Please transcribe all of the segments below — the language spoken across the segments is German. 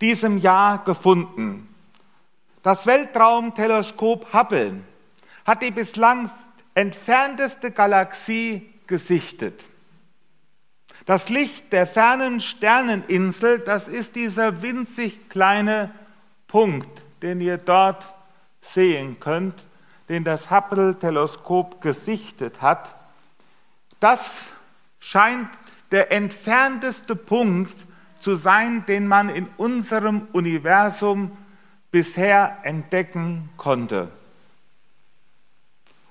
diesem Jahr gefunden. Das Weltraumteleskop Hubble hat die bislang entfernteste Galaxie gesichtet. Das Licht der fernen Sterneninsel, das ist dieser winzig kleine Punkt, den ihr dort sehen könnt, den das Hubble-Teleskop gesichtet hat. Das scheint der entfernteste Punkt zu sein, den man in unserem Universum bisher entdecken konnte.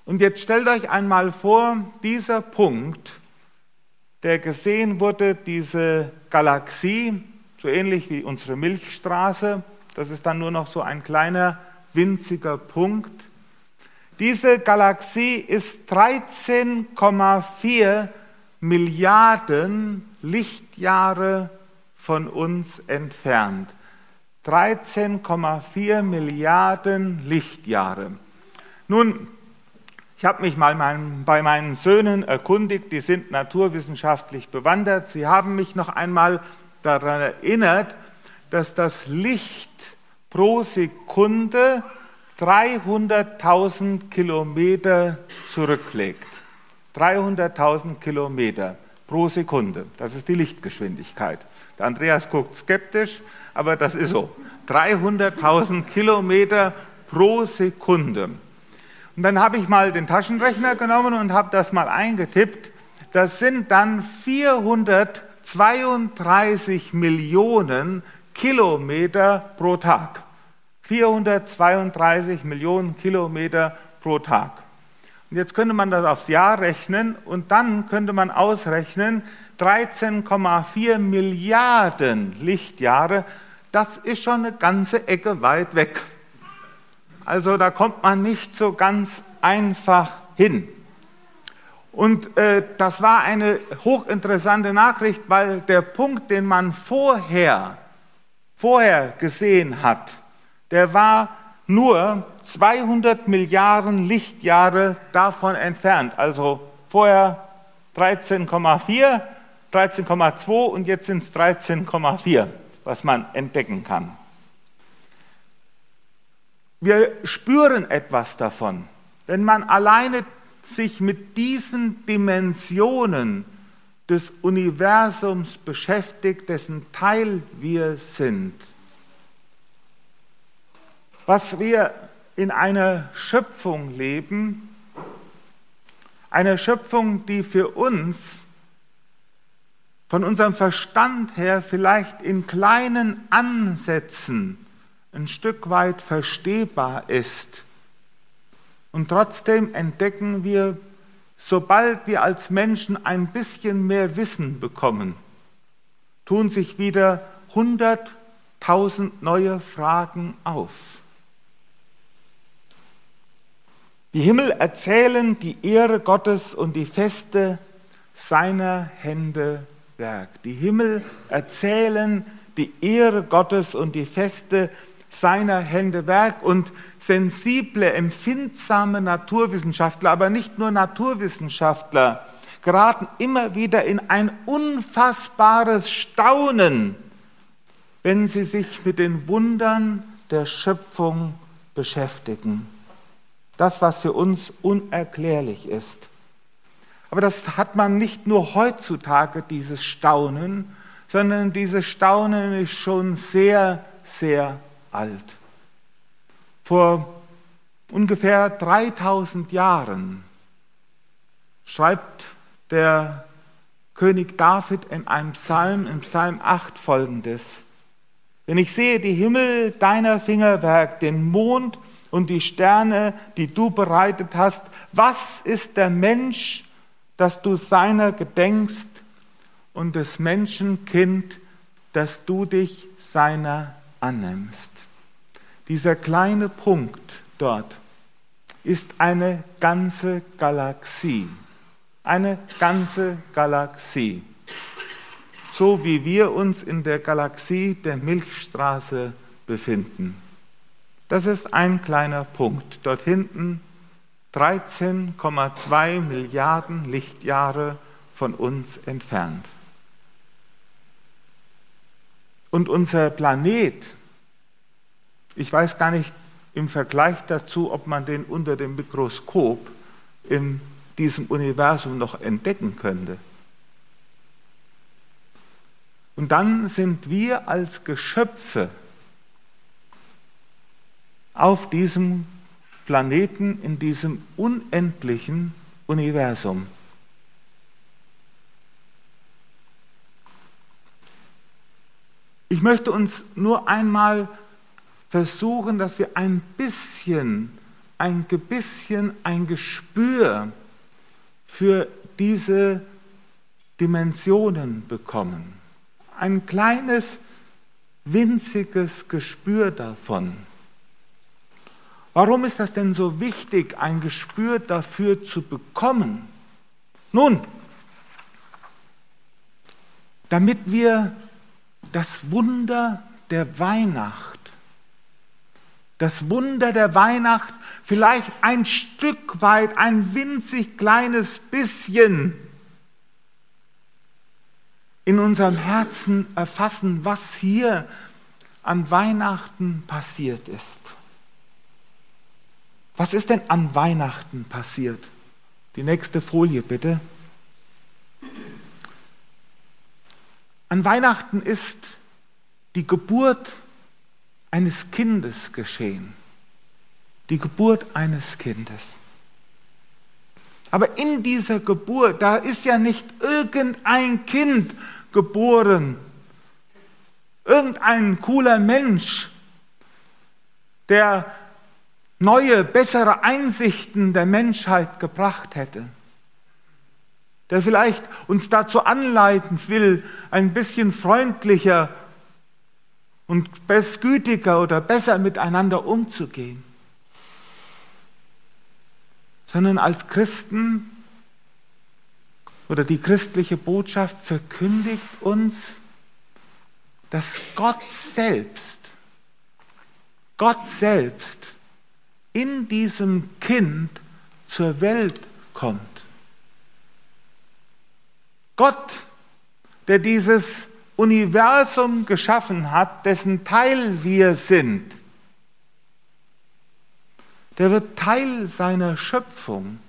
Und jetzt stellt euch einmal vor, dieser Punkt, der gesehen wurde, diese Galaxie, so ähnlich wie unsere Milchstraße, das ist dann nur noch so ein kleiner, winziger Punkt. Diese Galaxie ist 13,4 Milliarden Lichtjahre von uns entfernt. 13,4 Milliarden Lichtjahre. Nun, ich habe mich mal mein, bei meinen Söhnen erkundigt, die sind naturwissenschaftlich bewandert. Sie haben mich noch einmal daran erinnert, dass das Licht pro Sekunde 300.000 Kilometer zurücklegt. 300.000 Kilometer pro Sekunde. Das ist die Lichtgeschwindigkeit. Der Andreas guckt skeptisch, aber das ist so. 300.000 Kilometer pro Sekunde. Und dann habe ich mal den Taschenrechner genommen und habe das mal eingetippt. Das sind dann 432 Millionen Kilometer pro Tag. 432 Millionen Kilometer pro Tag. Und jetzt könnte man das aufs Jahr rechnen und dann könnte man ausrechnen, 13,4 Milliarden Lichtjahre, das ist schon eine ganze Ecke weit weg. Also da kommt man nicht so ganz einfach hin. Und äh, das war eine hochinteressante Nachricht, weil der Punkt, den man vorher, vorher gesehen hat, der war nur 200 Milliarden Lichtjahre davon entfernt. Also vorher 13,4, 13,2 und jetzt sind es 13,4, was man entdecken kann. Wir spüren etwas davon. Wenn man alleine sich mit diesen Dimensionen des Universums beschäftigt, dessen Teil wir sind. Was wir in einer Schöpfung leben, eine Schöpfung, die für uns von unserem Verstand her vielleicht in kleinen Ansätzen ein Stück weit verstehbar ist. Und trotzdem entdecken wir, sobald wir als Menschen ein bisschen mehr Wissen bekommen, tun sich wieder hunderttausend neue Fragen auf. Die Himmel erzählen die Ehre Gottes und die Feste seiner Hände Werk. Die Himmel erzählen die Ehre Gottes und die Feste seiner Hände Werk und sensible, empfindsame Naturwissenschaftler, aber nicht nur Naturwissenschaftler, geraten immer wieder in ein unfassbares Staunen, wenn sie sich mit den Wundern der Schöpfung beschäftigen. Das, was für uns unerklärlich ist. Aber das hat man nicht nur heutzutage, dieses Staunen, sondern dieses Staunen ist schon sehr, sehr alt. Vor ungefähr 3000 Jahren schreibt der König David in einem Psalm, im Psalm 8 folgendes. Wenn ich sehe die Himmel deiner Fingerwerk, den Mond und die Sterne, die du bereitet hast, was ist der Mensch, dass du seiner gedenkst und des Menschen Kind, dass du dich seiner annimmst. Dieser kleine Punkt dort ist eine ganze Galaxie. Eine ganze Galaxie. So wie wir uns in der Galaxie der Milchstraße befinden. Das ist ein kleiner Punkt. Dort hinten 13,2 Milliarden Lichtjahre von uns entfernt. Und unser Planet, ich weiß gar nicht im Vergleich dazu, ob man den unter dem Mikroskop in diesem Universum noch entdecken könnte. Und dann sind wir als Geschöpfe auf diesem Planeten, in diesem unendlichen Universum. Ich möchte uns nur einmal versuchen, dass wir ein bisschen, ein bisschen ein Gespür für diese Dimensionen bekommen ein kleines, winziges Gespür davon. Warum ist das denn so wichtig, ein Gespür dafür zu bekommen? Nun, damit wir das Wunder der Weihnacht, das Wunder der Weihnacht vielleicht ein Stück weit, ein winzig kleines bisschen in unserem Herzen erfassen, was hier an Weihnachten passiert ist. Was ist denn an Weihnachten passiert? Die nächste Folie bitte. An Weihnachten ist die Geburt eines Kindes geschehen. Die Geburt eines Kindes. Aber in dieser Geburt, da ist ja nicht irgendein Kind, geboren. Irgendein cooler Mensch, der neue, bessere Einsichten der Menschheit gebracht hätte, der vielleicht uns dazu anleiten will, ein bisschen freundlicher und gütiger oder besser miteinander umzugehen, sondern als Christen oder die christliche Botschaft verkündigt uns, dass Gott selbst, Gott selbst in diesem Kind zur Welt kommt. Gott, der dieses Universum geschaffen hat, dessen Teil wir sind, der wird Teil seiner Schöpfung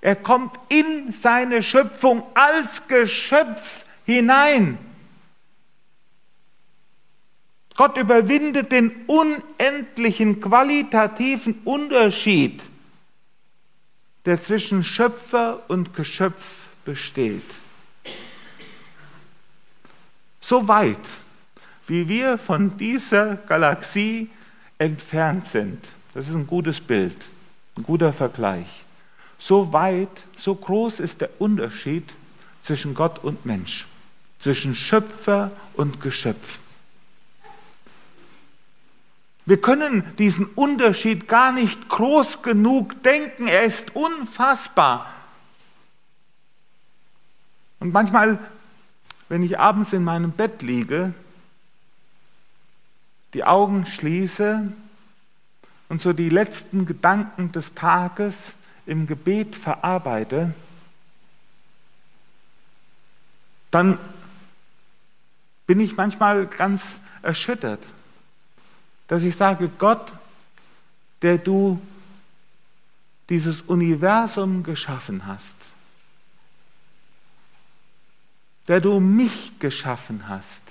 er kommt in seine Schöpfung als Geschöpf hinein. Gott überwindet den unendlichen qualitativen Unterschied, der zwischen Schöpfer und Geschöpf besteht. So weit, wie wir von dieser Galaxie entfernt sind, das ist ein gutes Bild, ein guter Vergleich. So weit, so groß ist der Unterschied zwischen Gott und Mensch, zwischen Schöpfer und Geschöpf. Wir können diesen Unterschied gar nicht groß genug denken. Er ist unfassbar. Und manchmal, wenn ich abends in meinem Bett liege, die Augen schließe und so die letzten Gedanken des Tages im Gebet verarbeite, dann bin ich manchmal ganz erschüttert, dass ich sage, Gott, der du dieses Universum geschaffen hast, der du mich geschaffen hast,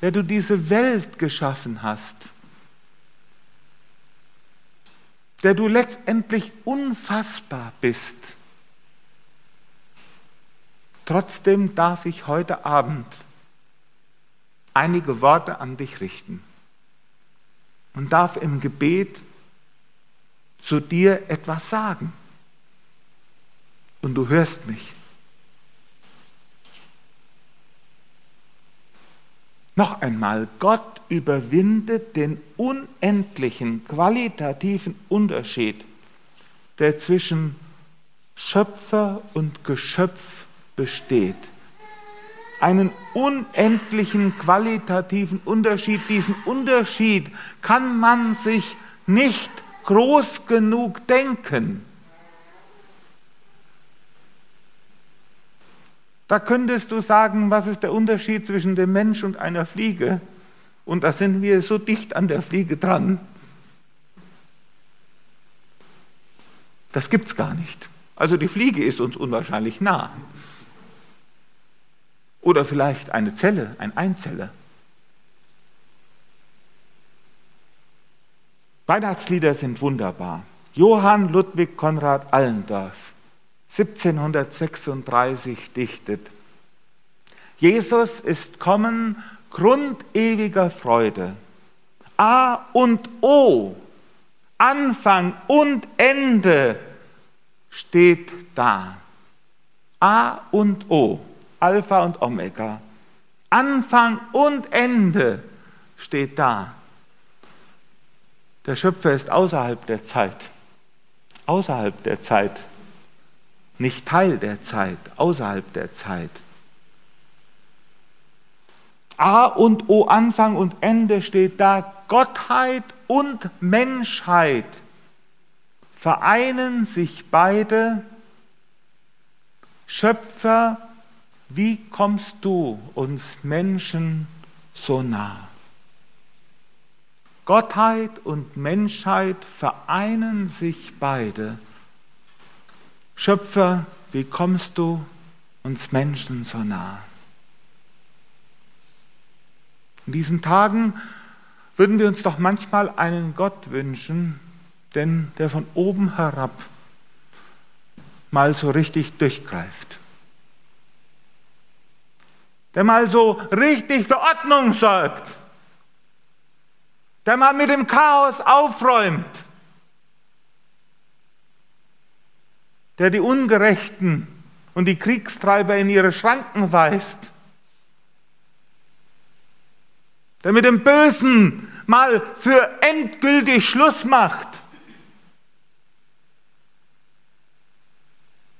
der du diese Welt geschaffen hast, der du letztendlich unfassbar bist. Trotzdem darf ich heute Abend einige Worte an dich richten und darf im Gebet zu dir etwas sagen. Und du hörst mich. Noch einmal, Gott überwindet den unendlichen qualitativen Unterschied, der zwischen Schöpfer und Geschöpf besteht. Einen unendlichen qualitativen Unterschied. Diesen Unterschied kann man sich nicht groß genug denken. Da könntest du sagen, was ist der Unterschied zwischen dem Mensch und einer Fliege? Und da sind wir so dicht an der Fliege dran. Das gibt es gar nicht. Also die Fliege ist uns unwahrscheinlich nah. Oder vielleicht eine Zelle, ein Einzeller. Weihnachtslieder sind wunderbar. Johann Ludwig Konrad Allendorf, 1736 dichtet. Jesus ist kommen, Grund ewiger Freude. A und O, Anfang und Ende steht da. A und O, Alpha und Omega. Anfang und Ende steht da. Der Schöpfer ist außerhalb der Zeit. Außerhalb der Zeit. Nicht Teil der Zeit, außerhalb der Zeit. A und O, Anfang und Ende steht da. Gottheit und Menschheit vereinen sich beide. Schöpfer, wie kommst du uns Menschen so nah? Gottheit und Menschheit vereinen sich beide. Schöpfer, wie kommst du uns Menschen so nah? In diesen Tagen würden wir uns doch manchmal einen Gott wünschen, denn der von oben herab mal so richtig durchgreift. Der mal so richtig für Ordnung sorgt der mal mit dem Chaos aufräumt, der die Ungerechten und die Kriegstreiber in ihre Schranken weist, der mit dem Bösen mal für endgültig Schluss macht,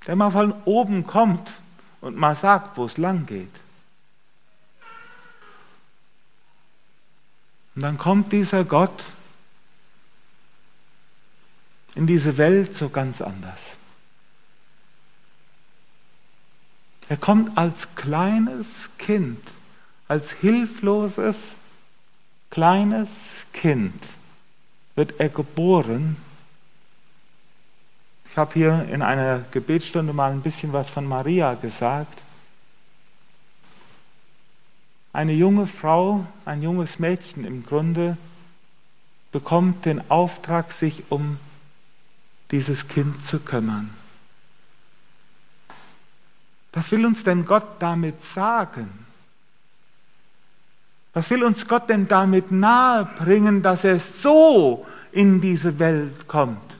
der mal von oben kommt und mal sagt, wo es lang geht. Und dann kommt dieser Gott in diese Welt so ganz anders. Er kommt als kleines Kind, als hilfloses, kleines Kind wird er geboren. Ich habe hier in einer Gebetsstunde mal ein bisschen was von Maria gesagt eine junge Frau, ein junges Mädchen im Grunde, bekommt den Auftrag, sich um dieses Kind zu kümmern. Was will uns denn Gott damit sagen? Was will uns Gott denn damit nahebringen, dass er so in diese Welt kommt?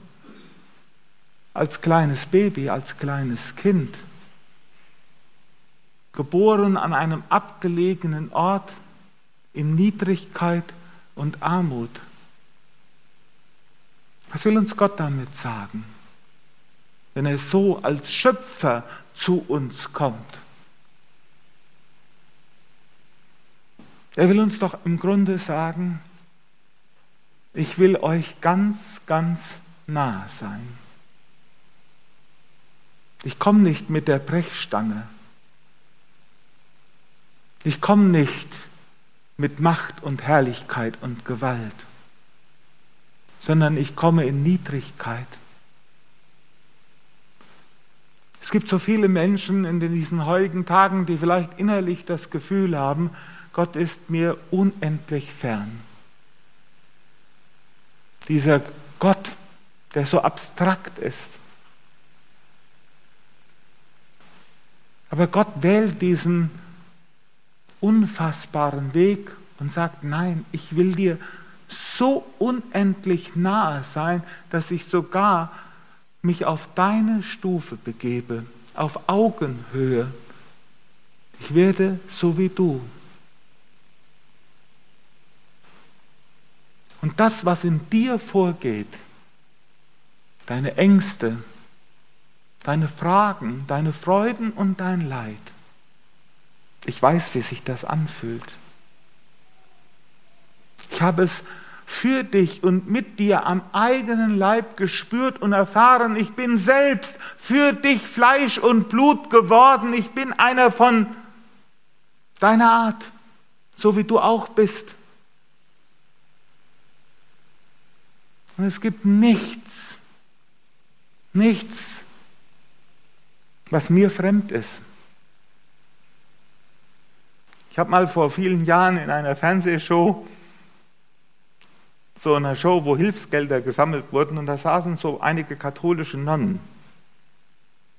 Als kleines Baby, als kleines Kind geboren an einem abgelegenen Ort in Niedrigkeit und Armut. Was will uns Gott damit sagen, wenn er so als Schöpfer zu uns kommt? Er will uns doch im Grunde sagen, ich will euch ganz, ganz nah sein. Ich komme nicht mit der Brechstange ich komme nicht mit Macht und Herrlichkeit und Gewalt, sondern ich komme in Niedrigkeit. Es gibt so viele Menschen in diesen heutigen Tagen, die vielleicht innerlich das Gefühl haben, Gott ist mir unendlich fern. Dieser Gott, der so abstrakt ist. Aber Gott wählt diesen unfassbaren Weg und sagt, nein, ich will dir so unendlich nahe sein, dass ich sogar mich auf deine Stufe begebe, auf Augenhöhe. Ich werde so wie du. Und das, was in dir vorgeht, deine Ängste, deine Fragen, deine Freuden und dein Leid, ich weiß, wie sich das anfühlt. Ich habe es für dich und mit dir am eigenen Leib gespürt und erfahren, ich bin selbst für dich Fleisch und Blut geworden, ich bin einer von deiner Art, so wie du auch bist. Und es gibt nichts, nichts, was mir fremd ist. Ich habe mal vor vielen Jahren in einer Fernsehshow, so einer Show, wo Hilfsgelder gesammelt wurden, und da saßen so einige katholische Nonnen.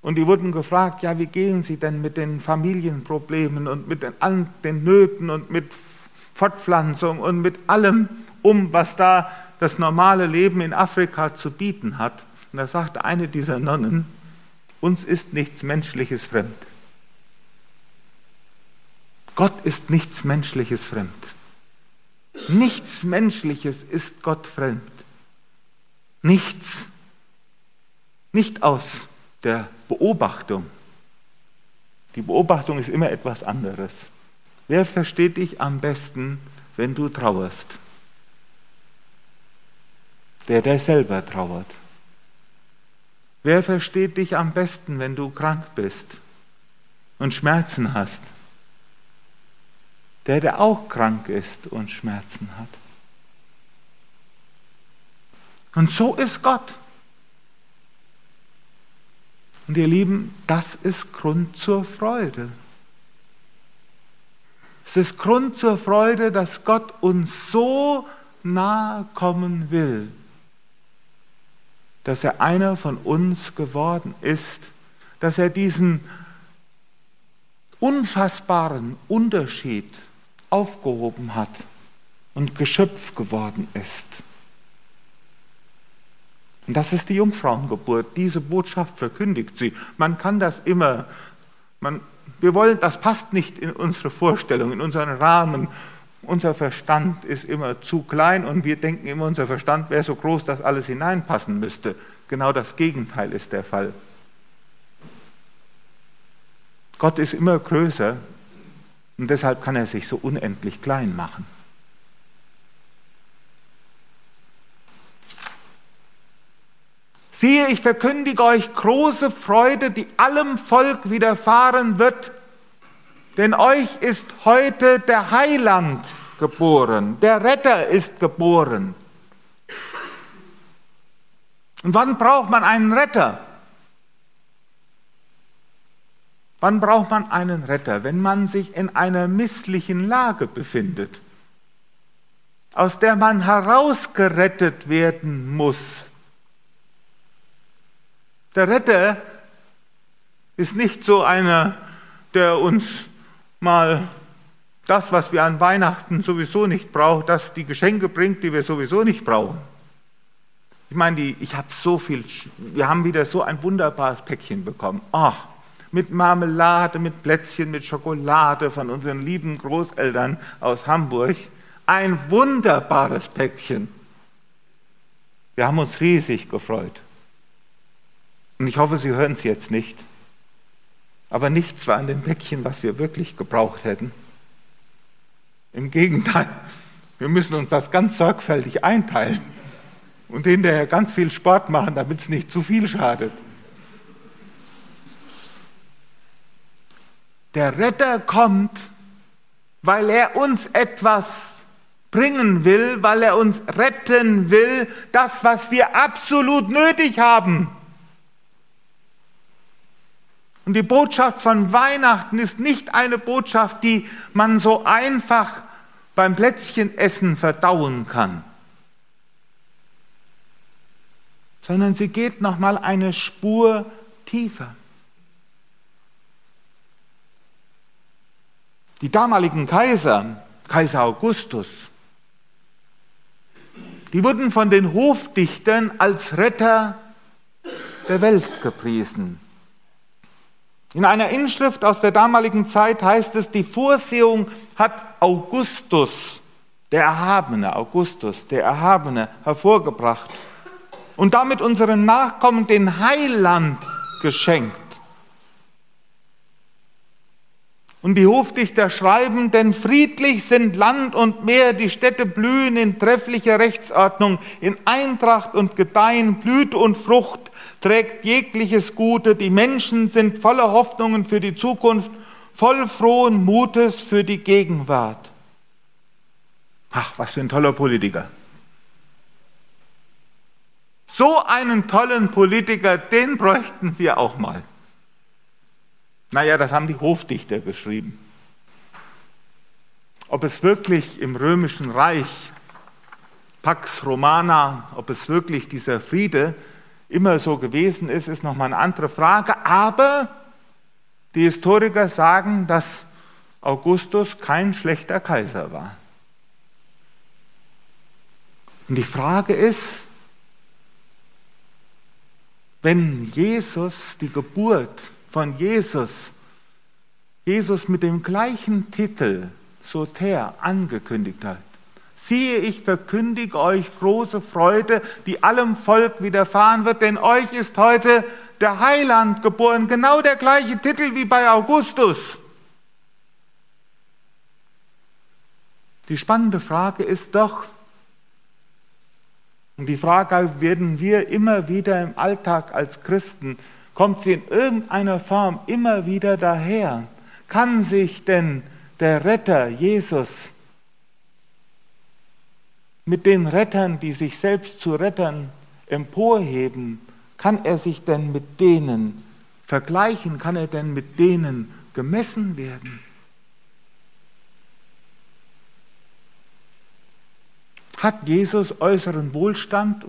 Und die wurden gefragt, ja, wie gehen Sie denn mit den Familienproblemen und mit den, allen den Nöten und mit Fortpflanzung und mit allem um, was da das normale Leben in Afrika zu bieten hat. Und da sagte eine dieser Nonnen, uns ist nichts Menschliches fremd. Gott ist nichts Menschliches fremd. Nichts Menschliches ist Gott fremd. Nichts. Nicht aus der Beobachtung. Die Beobachtung ist immer etwas anderes. Wer versteht dich am besten, wenn du trauerst? Der, der selber trauert. Wer versteht dich am besten, wenn du krank bist und Schmerzen hast? Der, der auch krank ist und Schmerzen hat. Und so ist Gott. Und ihr Lieben, das ist Grund zur Freude. Es ist Grund zur Freude, dass Gott uns so nahe kommen will, dass er einer von uns geworden ist, dass er diesen unfassbaren Unterschied aufgehoben hat und Geschöpf geworden ist. Und das ist die Jungfrauengeburt. Diese Botschaft verkündigt sie. Man kann das immer, man, wir wollen, das passt nicht in unsere Vorstellung, in unseren Rahmen. Unser Verstand ist immer zu klein und wir denken immer, unser Verstand wäre so groß, dass alles hineinpassen müsste. Genau das Gegenteil ist der Fall. Gott ist immer größer und deshalb kann er sich so unendlich klein machen. Siehe, ich verkündige euch große Freude, die allem Volk widerfahren wird, denn euch ist heute der Heiland geboren, der Retter ist geboren. Und wann braucht man einen Retter? Wann braucht man einen Retter? Wenn man sich in einer misslichen Lage befindet, aus der man herausgerettet werden muss. Der Retter ist nicht so einer, der uns mal das, was wir an Weihnachten sowieso nicht brauchen, das die Geschenke bringt, die wir sowieso nicht brauchen. Ich meine, die, ich habe so viel, wir haben wieder so ein wunderbares Päckchen bekommen. Ach, mit Marmelade, mit Plätzchen, mit Schokolade von unseren lieben Großeltern aus Hamburg. Ein wunderbares Päckchen. Wir haben uns riesig gefreut. Und ich hoffe, Sie hören es jetzt nicht. Aber nichts war an dem Päckchen, was wir wirklich gebraucht hätten. Im Gegenteil, wir müssen uns das ganz sorgfältig einteilen und hinterher ganz viel Sport machen, damit es nicht zu viel schadet. Der Retter kommt, weil er uns etwas bringen will, weil er uns retten will, das, was wir absolut nötig haben. Und die Botschaft von Weihnachten ist nicht eine Botschaft, die man so einfach beim Plätzchenessen verdauen kann, sondern sie geht noch mal eine Spur tiefer. Die damaligen Kaiser, Kaiser Augustus, die wurden von den Hofdichtern als Retter der Welt gepriesen. In einer Inschrift aus der damaligen Zeit heißt es, die Vorsehung hat Augustus, der Erhabene, Augustus, der Erhabene, hervorgebracht und damit unseren Nachkommen den Heiland geschenkt. Und die Hofdichter schreiben, denn friedlich sind Land und Meer, die Städte blühen in trefflicher Rechtsordnung, in Eintracht und Gedeihen, Blüte und Frucht trägt jegliches Gute, die Menschen sind voller Hoffnungen für die Zukunft, voll frohen Mutes für die Gegenwart. Ach, was für ein toller Politiker. So einen tollen Politiker, den bräuchten wir auch mal. Naja, das haben die Hofdichter geschrieben. Ob es wirklich im römischen Reich, Pax Romana, ob es wirklich dieser Friede immer so gewesen ist, ist nochmal eine andere Frage. Aber die Historiker sagen, dass Augustus kein schlechter Kaiser war. Und die Frage ist, wenn Jesus die Geburt von Jesus, Jesus mit dem gleichen Titel Soter angekündigt hat. Siehe, ich verkündige euch große Freude, die allem Volk widerfahren wird, denn euch ist heute der Heiland geboren. Genau der gleiche Titel wie bei Augustus. Die spannende Frage ist doch, und die Frage werden wir immer wieder im Alltag als Christen kommt sie in irgendeiner Form immer wieder daher. Kann sich denn der Retter Jesus mit den Rettern, die sich selbst zu Rettern emporheben, kann er sich denn mit denen vergleichen? Kann er denn mit denen gemessen werden? Hat Jesus äußeren Wohlstand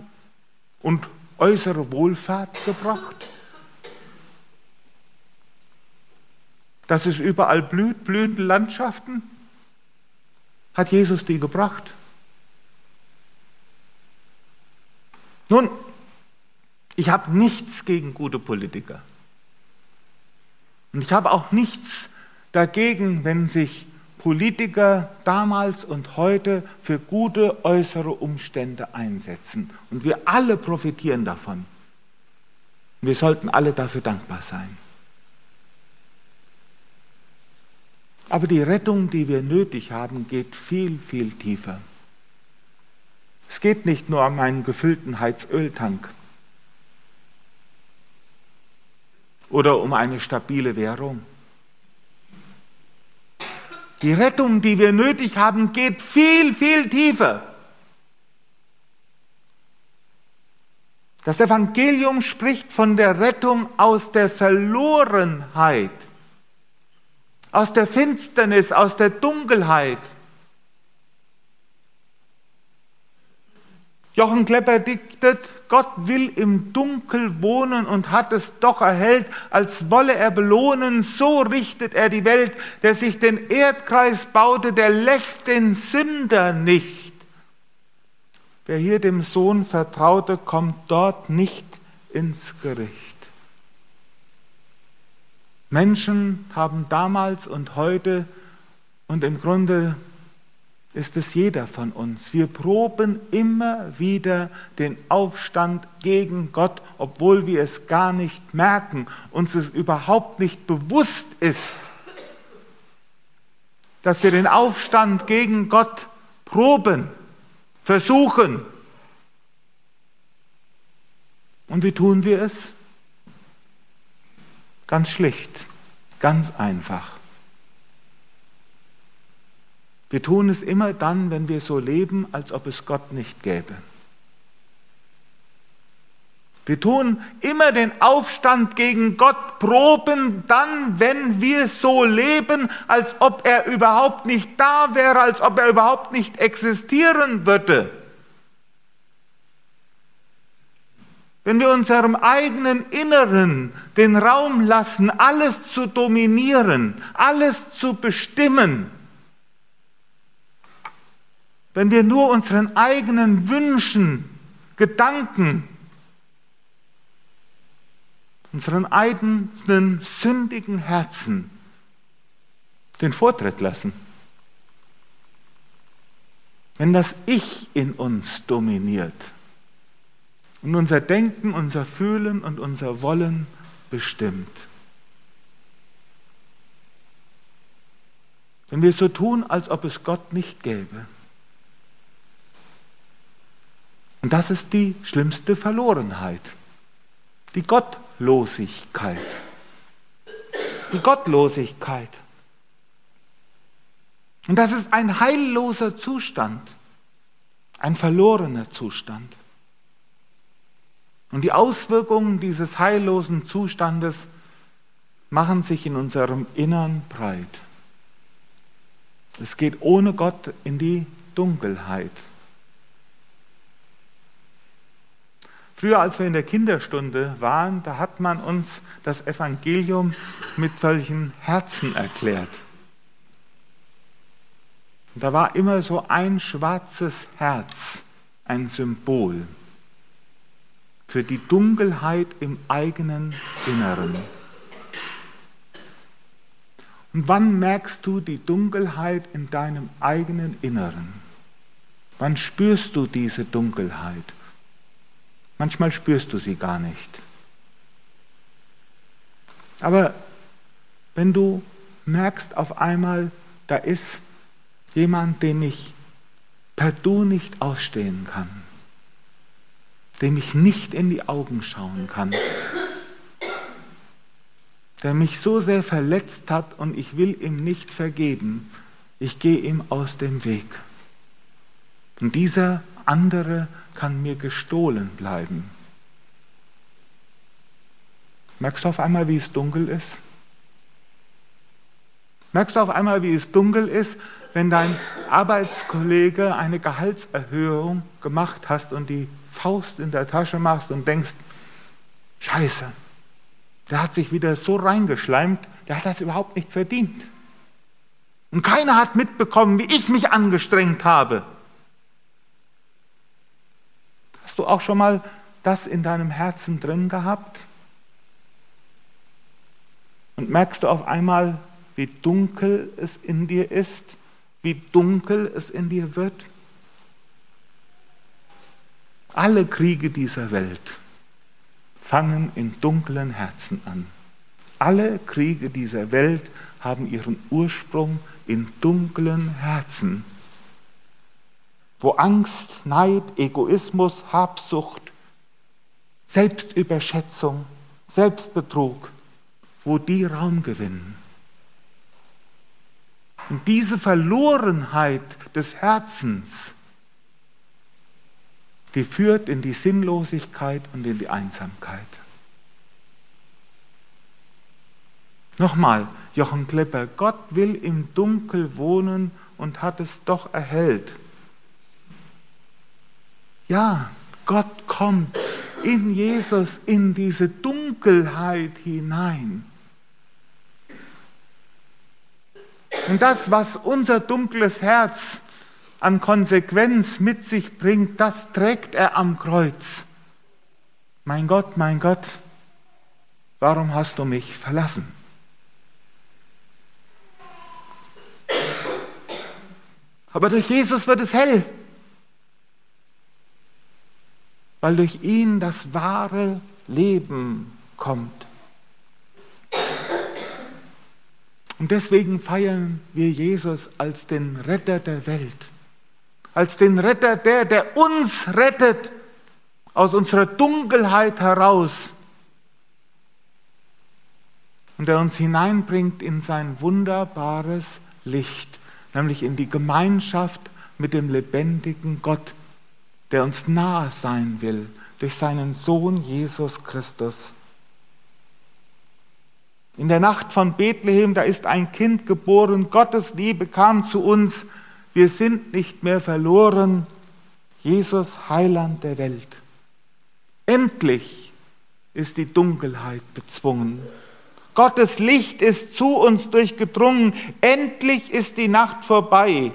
und äußere Wohlfahrt gebracht? Dass es überall blüht, blühende Landschaften? Hat Jesus die gebracht? Nun, ich habe nichts gegen gute Politiker. Und ich habe auch nichts dagegen, wenn sich Politiker damals und heute für gute äußere Umstände einsetzen. Und wir alle profitieren davon. Wir sollten alle dafür dankbar sein. Aber die Rettung, die wir nötig haben, geht viel, viel tiefer. Es geht nicht nur um einen gefüllten Heizöltank oder um eine stabile Währung. Die Rettung, die wir nötig haben, geht viel, viel tiefer. Das Evangelium spricht von der Rettung aus der Verlorenheit aus der Finsternis, aus der Dunkelheit. Jochen Klepper diktet, Gott will im Dunkel wohnen und hat es doch erhellt, als wolle er belohnen, so richtet er die Welt, der sich den Erdkreis baute, der lässt den Sünder nicht. Wer hier dem Sohn vertraute, kommt dort nicht ins Gericht. Menschen haben damals und heute und im Grunde ist es jeder von uns. Wir proben immer wieder den Aufstand gegen Gott, obwohl wir es gar nicht merken, uns es überhaupt nicht bewusst ist, dass wir den Aufstand gegen Gott proben, versuchen. Und wie tun wir es? Ganz schlicht, ganz einfach. Wir tun es immer dann, wenn wir so leben, als ob es Gott nicht gäbe. Wir tun immer den Aufstand gegen Gott proben, dann, wenn wir so leben, als ob er überhaupt nicht da wäre, als ob er überhaupt nicht existieren würde. Wenn wir unserem eigenen Inneren den Raum lassen, alles zu dominieren, alles zu bestimmen, wenn wir nur unseren eigenen Wünschen, Gedanken, unseren eigenen sündigen Herzen den Vortritt lassen, wenn das Ich in uns dominiert, und unser Denken, unser Fühlen und unser Wollen bestimmt. Wenn wir so tun, als ob es Gott nicht gäbe. Und das ist die schlimmste Verlorenheit, die Gottlosigkeit. Die Gottlosigkeit. Und das ist ein heilloser Zustand, ein verlorener Zustand. Und die Auswirkungen dieses heillosen Zustandes machen sich in unserem Innern breit. Es geht ohne Gott in die Dunkelheit. Früher, als wir in der Kinderstunde waren, da hat man uns das Evangelium mit solchen Herzen erklärt. da war immer so ein schwarzes Herz, ein Symbol für die Dunkelheit im eigenen Inneren. Und wann merkst du die Dunkelheit in deinem eigenen Inneren? Wann spürst du diese Dunkelheit? Manchmal spürst du sie gar nicht. Aber wenn du merkst auf einmal, da ist jemand, den ich per Du nicht ausstehen kann, dem ich nicht in die Augen schauen kann, der mich so sehr verletzt hat und ich will ihm nicht vergeben, ich gehe ihm aus dem Weg. Und dieser andere kann mir gestohlen bleiben. Merkst du auf einmal, wie es dunkel ist? Merkst du auf einmal, wie es dunkel ist, wenn dein Arbeitskollege eine Gehaltserhöhung gemacht hast und die Faust in der Tasche machst und denkst, scheiße, der hat sich wieder so reingeschleimt, der hat das überhaupt nicht verdient. Und keiner hat mitbekommen, wie ich mich angestrengt habe. Hast du auch schon mal das in deinem Herzen drin gehabt? Und merkst du auf einmal, wie dunkel es in dir ist, wie dunkel es in dir wird? Alle Kriege dieser Welt fangen in dunklen Herzen an. Alle Kriege dieser Welt haben ihren Ursprung in dunklen Herzen, wo Angst, Neid, Egoismus, Habsucht, Selbstüberschätzung, Selbstbetrug, wo die Raum gewinnen. Und diese Verlorenheit des Herzens, die führt in die Sinnlosigkeit und in die Einsamkeit. Nochmal, Jochen Klepper, Gott will im Dunkel wohnen und hat es doch erhellt. Ja, Gott kommt in Jesus in diese Dunkelheit hinein. Und das, was unser dunkles Herz an Konsequenz mit sich bringt, das trägt er am Kreuz. Mein Gott, mein Gott, warum hast du mich verlassen? Aber durch Jesus wird es hell, weil durch ihn das wahre Leben kommt. Und deswegen feiern wir Jesus als den Retter der Welt als den Retter, der, der uns rettet aus unserer Dunkelheit heraus und der uns hineinbringt in sein wunderbares Licht, nämlich in die Gemeinschaft mit dem lebendigen Gott, der uns nahe sein will durch seinen Sohn Jesus Christus. In der Nacht von Bethlehem, da ist ein Kind geboren, Gottes Liebe kam zu uns, wir sind nicht mehr verloren. Jesus, Heiland der Welt. Endlich ist die Dunkelheit bezwungen. Gottes Licht ist zu uns durchgedrungen. Endlich ist die Nacht vorbei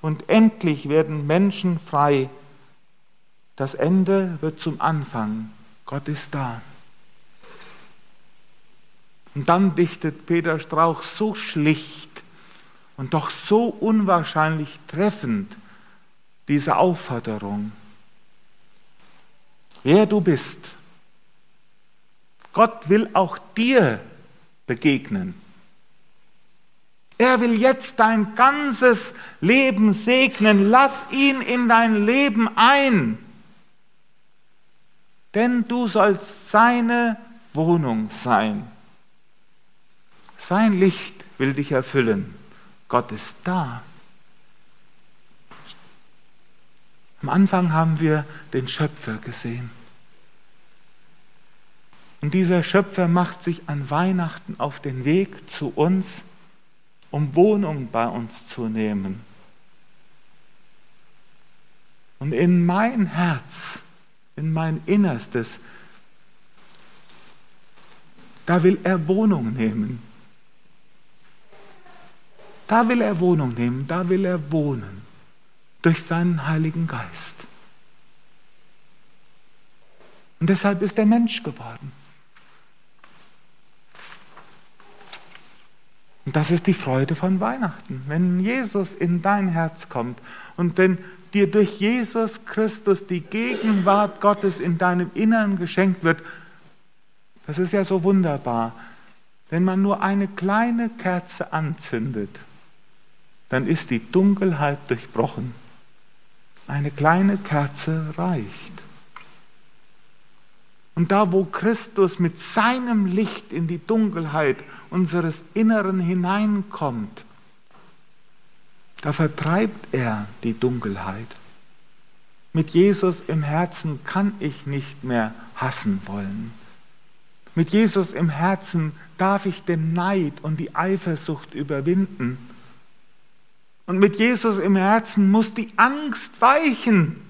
und endlich werden Menschen frei. Das Ende wird zum Anfang. Gott ist da. Und dann dichtet Peter Strauch so schlicht und doch so unwahrscheinlich treffend diese Aufforderung. Wer du bist, Gott will auch dir begegnen. Er will jetzt dein ganzes Leben segnen. Lass ihn in dein Leben ein. Denn du sollst seine Wohnung sein. Sein Licht will dich erfüllen. Gott ist da. Am Anfang haben wir den Schöpfer gesehen. Und dieser Schöpfer macht sich an Weihnachten auf den Weg zu uns, um Wohnung bei uns zu nehmen. Und in mein Herz, in mein Innerstes, da will er Wohnung nehmen. Da will er Wohnung nehmen, da will er wohnen durch seinen Heiligen Geist. Und deshalb ist er Mensch geworden. Und das ist die Freude von Weihnachten, wenn Jesus in dein Herz kommt und wenn dir durch Jesus Christus die Gegenwart Gottes in deinem Inneren geschenkt wird. Das ist ja so wunderbar. Wenn man nur eine kleine Kerze anzündet, dann ist die Dunkelheit durchbrochen. Eine kleine Kerze reicht. Und da, wo Christus mit seinem Licht in die Dunkelheit unseres Inneren hineinkommt, da vertreibt er die Dunkelheit. Mit Jesus im Herzen kann ich nicht mehr hassen wollen. Mit Jesus im Herzen darf ich den Neid und die Eifersucht überwinden. Und mit Jesus im Herzen muss die Angst weichen.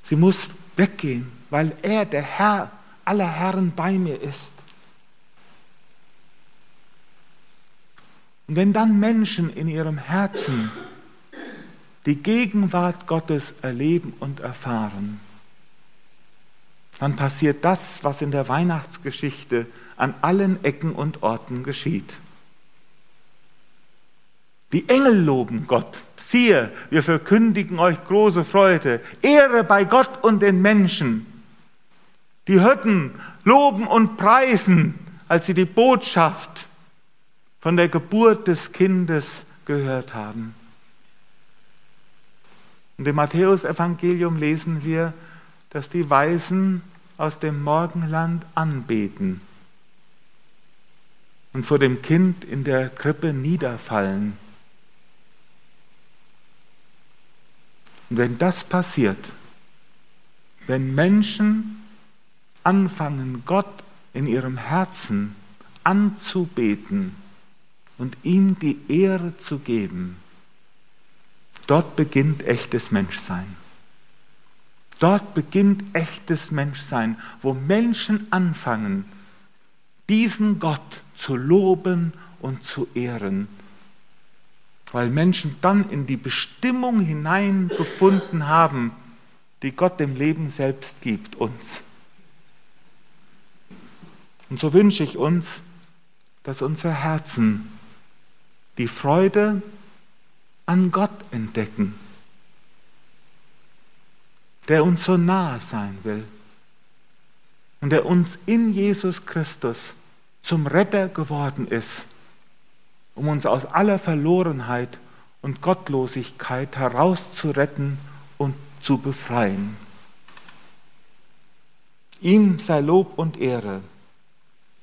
Sie muss weggehen, weil er, der Herr aller Herren, bei mir ist. Und wenn dann Menschen in ihrem Herzen die Gegenwart Gottes erleben und erfahren, dann passiert das, was in der Weihnachtsgeschichte an allen Ecken und Orten geschieht. Die Engel loben Gott. Siehe, wir verkündigen euch große Freude, Ehre bei Gott und den Menschen. Die Hirten loben und preisen, als sie die Botschaft von der Geburt des Kindes gehört haben. Und im Matthäusevangelium lesen wir, dass die Weisen aus dem Morgenland anbeten und vor dem Kind in der Krippe niederfallen Und wenn das passiert, wenn Menschen anfangen, Gott in ihrem Herzen anzubeten und ihm die Ehre zu geben, dort beginnt echtes Menschsein. Dort beginnt echtes Menschsein, wo Menschen anfangen, diesen Gott zu loben und zu ehren weil Menschen dann in die Bestimmung hineingefunden haben, die Gott dem Leben selbst gibt, uns. Und so wünsche ich uns, dass unser Herzen die Freude an Gott entdecken, der uns so nahe sein will und der uns in Jesus Christus zum Retter geworden ist um uns aus aller Verlorenheit und Gottlosigkeit herauszuretten und zu befreien. Ihm sei Lob und Ehre,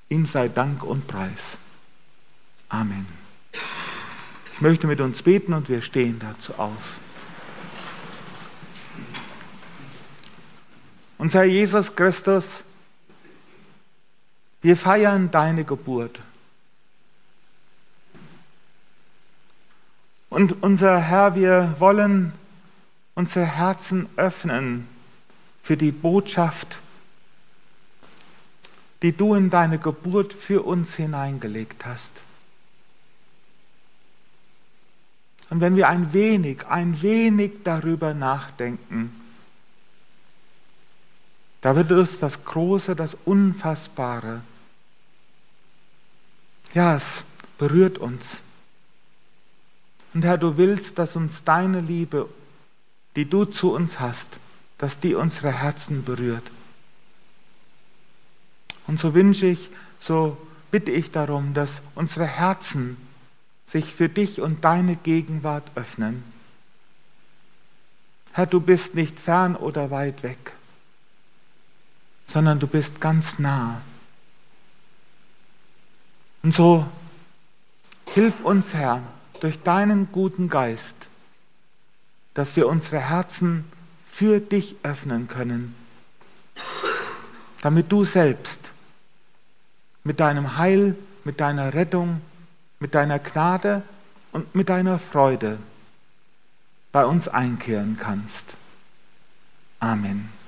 ihm sei Dank und Preis. Amen. Ich möchte mit uns beten und wir stehen dazu auf. Unser Jesus Christus, wir feiern deine Geburt. Und unser Herr, wir wollen unser Herzen öffnen für die Botschaft, die du in deine Geburt für uns hineingelegt hast. Und wenn wir ein wenig, ein wenig darüber nachdenken, da wird uns das Große, das Unfassbare, ja, es berührt uns. Und Herr, du willst, dass uns deine Liebe, die du zu uns hast, dass die unsere Herzen berührt. Und so wünsche ich, so bitte ich darum, dass unsere Herzen sich für dich und deine Gegenwart öffnen. Herr, du bist nicht fern oder weit weg, sondern du bist ganz nah. Und so hilf uns, Herr, durch deinen guten Geist, dass wir unsere Herzen für dich öffnen können, damit du selbst mit deinem Heil, mit deiner Rettung, mit deiner Gnade und mit deiner Freude bei uns einkehren kannst. Amen.